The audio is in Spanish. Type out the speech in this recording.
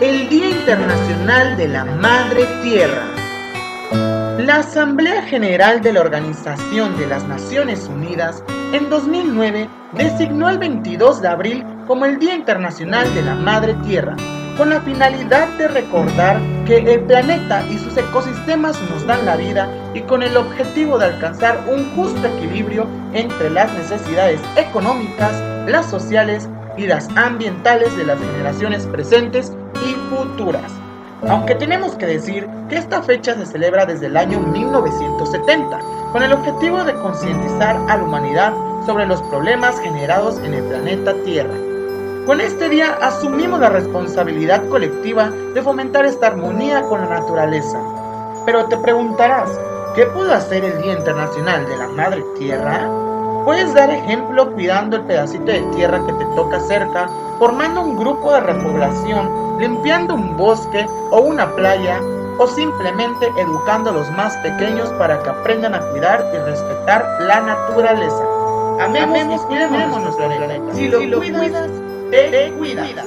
Día Internacional de la Madre Tierra. La Asamblea General de la Organización de las Naciones Unidas en 2009 designó el 22 de abril como el Día Internacional de la Madre Tierra, con la finalidad de recordar que el planeta y sus ecosistemas nos dan la vida y con el objetivo de alcanzar un justo equilibrio entre las necesidades económicas, las sociales y las ambientales de las generaciones presentes y futuras. Aunque tenemos que decir que esta fecha se celebra desde el año 1970, con el objetivo de concientizar a la humanidad sobre los problemas generados en el planeta Tierra. Con este día asumimos la responsabilidad colectiva de fomentar esta armonía con la naturaleza. Pero te preguntarás, ¿qué pudo hacer el Día Internacional de la Madre Tierra? Puedes dar ejemplo cuidando el pedacito de tierra que te toca cerca, formando un grupo de repoblación, limpiando un bosque o una playa, o simplemente educando a los más pequeños para que aprendan a cuidar y respetar la naturaleza. Amemos, y cuidemos nuestro planeta. Si lo, cuidas, te cuidas.